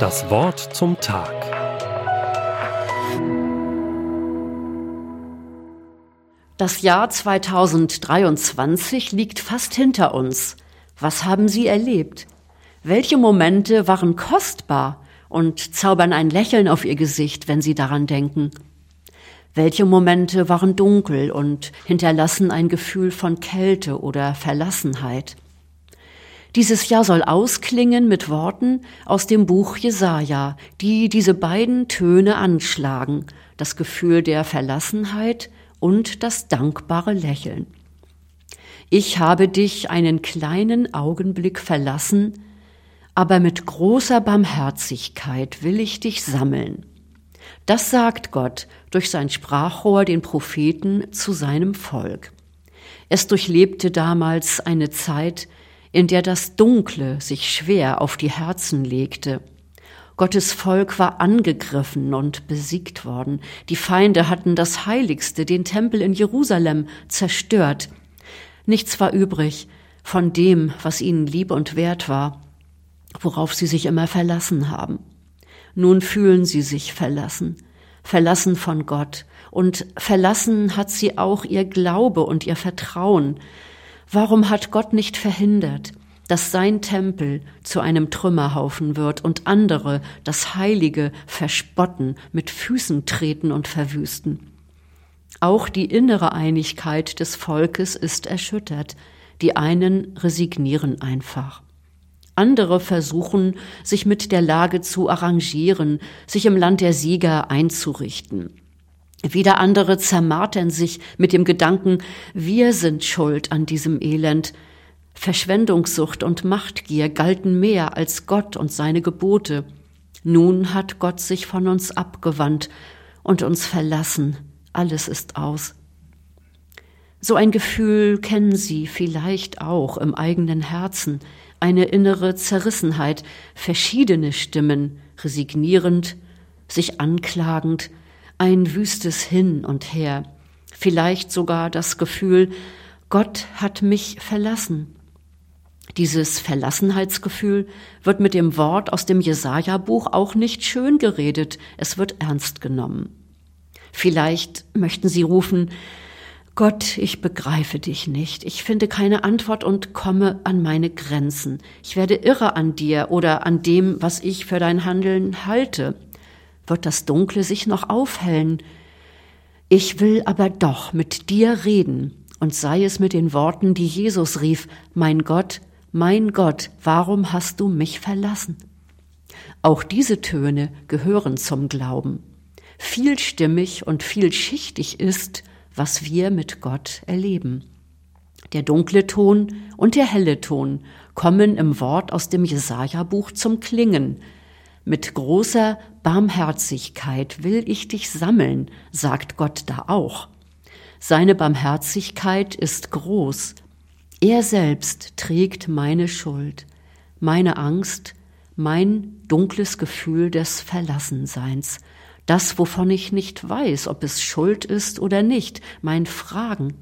Das Wort zum Tag. Das Jahr 2023 liegt fast hinter uns. Was haben Sie erlebt? Welche Momente waren kostbar und zaubern ein Lächeln auf Ihr Gesicht, wenn Sie daran denken? Welche Momente waren dunkel und hinterlassen ein Gefühl von Kälte oder Verlassenheit? Dieses Jahr soll ausklingen mit Worten aus dem Buch Jesaja, die diese beiden Töne anschlagen, das Gefühl der Verlassenheit und das dankbare Lächeln. Ich habe dich einen kleinen Augenblick verlassen, aber mit großer Barmherzigkeit will ich dich sammeln. Das sagt Gott durch sein Sprachrohr den Propheten zu seinem Volk. Es durchlebte damals eine Zeit, in der das Dunkle sich schwer auf die Herzen legte. Gottes Volk war angegriffen und besiegt worden. Die Feinde hatten das Heiligste, den Tempel in Jerusalem, zerstört. Nichts war übrig von dem, was ihnen lieb und wert war, worauf sie sich immer verlassen haben. Nun fühlen sie sich verlassen, verlassen von Gott, und verlassen hat sie auch ihr Glaube und ihr Vertrauen, Warum hat Gott nicht verhindert, dass sein Tempel zu einem Trümmerhaufen wird und andere das Heilige verspotten, mit Füßen treten und verwüsten? Auch die innere Einigkeit des Volkes ist erschüttert. Die einen resignieren einfach. Andere versuchen, sich mit der Lage zu arrangieren, sich im Land der Sieger einzurichten. Wieder andere zermartern sich mit dem Gedanken, wir sind schuld an diesem Elend. Verschwendungssucht und Machtgier galten mehr als Gott und seine Gebote. Nun hat Gott sich von uns abgewandt und uns verlassen. Alles ist aus. So ein Gefühl kennen Sie vielleicht auch im eigenen Herzen, eine innere Zerrissenheit, verschiedene Stimmen, resignierend, sich anklagend, ein wüstes Hin und Her, vielleicht sogar das Gefühl, Gott hat mich verlassen. Dieses Verlassenheitsgefühl wird mit dem Wort aus dem Jesaja-Buch auch nicht schön geredet, es wird ernst genommen. Vielleicht möchten Sie rufen, Gott, ich begreife dich nicht. Ich finde keine Antwort und komme an meine Grenzen. Ich werde irre an dir oder an dem, was ich für dein Handeln halte wird das Dunkle sich noch aufhellen. Ich will aber doch mit dir reden, und sei es mit den Worten, die Jesus rief, Mein Gott, mein Gott, warum hast du mich verlassen? Auch diese Töne gehören zum Glauben. Vielstimmig und vielschichtig ist, was wir mit Gott erleben. Der dunkle Ton und der helle Ton kommen im Wort aus dem Jesaja-Buch zum Klingen, mit großer Barmherzigkeit will ich dich sammeln, sagt Gott da auch. Seine Barmherzigkeit ist groß. Er selbst trägt meine Schuld, meine Angst, mein dunkles Gefühl des Verlassenseins, das, wovon ich nicht weiß, ob es Schuld ist oder nicht, mein Fragen.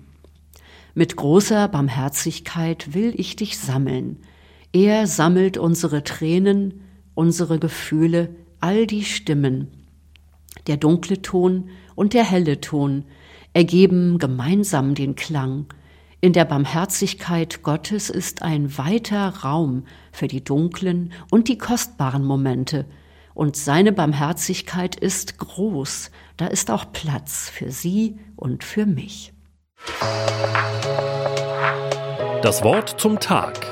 Mit großer Barmherzigkeit will ich dich sammeln. Er sammelt unsere Tränen, unsere Gefühle, all die Stimmen. Der dunkle Ton und der helle Ton ergeben gemeinsam den Klang. In der Barmherzigkeit Gottes ist ein weiter Raum für die dunklen und die kostbaren Momente, und seine Barmherzigkeit ist groß, da ist auch Platz für sie und für mich. Das Wort zum Tag